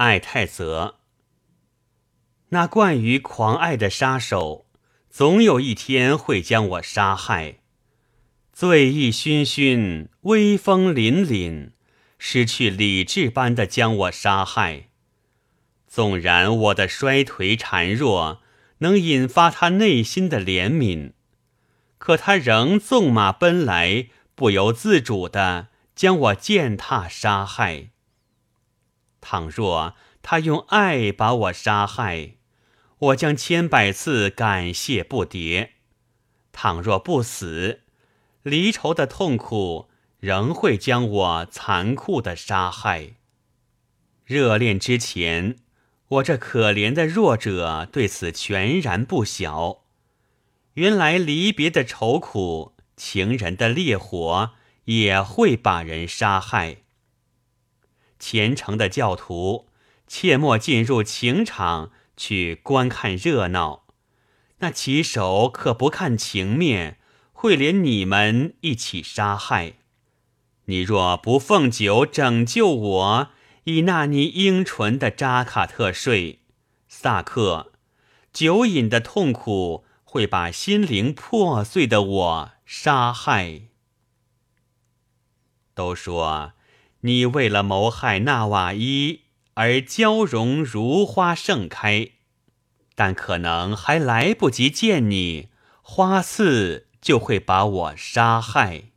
爱太泽。那惯于狂爱的杀手，总有一天会将我杀害。醉意醺醺，威风凛凛，失去理智般的将我杀害。纵然我的衰颓孱弱能引发他内心的怜悯，可他仍纵马奔来，不由自主的将我践踏杀害。倘若他用爱把我杀害，我将千百次感谢不迭；倘若不死，离愁的痛苦仍会将我残酷的杀害。热恋之前，我这可怜的弱者对此全然不晓。原来离别的愁苦，情人的烈火也会把人杀害。虔诚的教徒，切莫进入情场去观看热闹。那棋手可不看情面。会连你们一起杀害。你若不奉酒拯救我，以纳尼英纯的扎卡特税，萨克，酒瘾的痛苦会把心灵破碎的我杀害。都说你为了谋害纳瓦伊而娇容如花盛开，但可能还来不及见你花刺。就会把我杀害。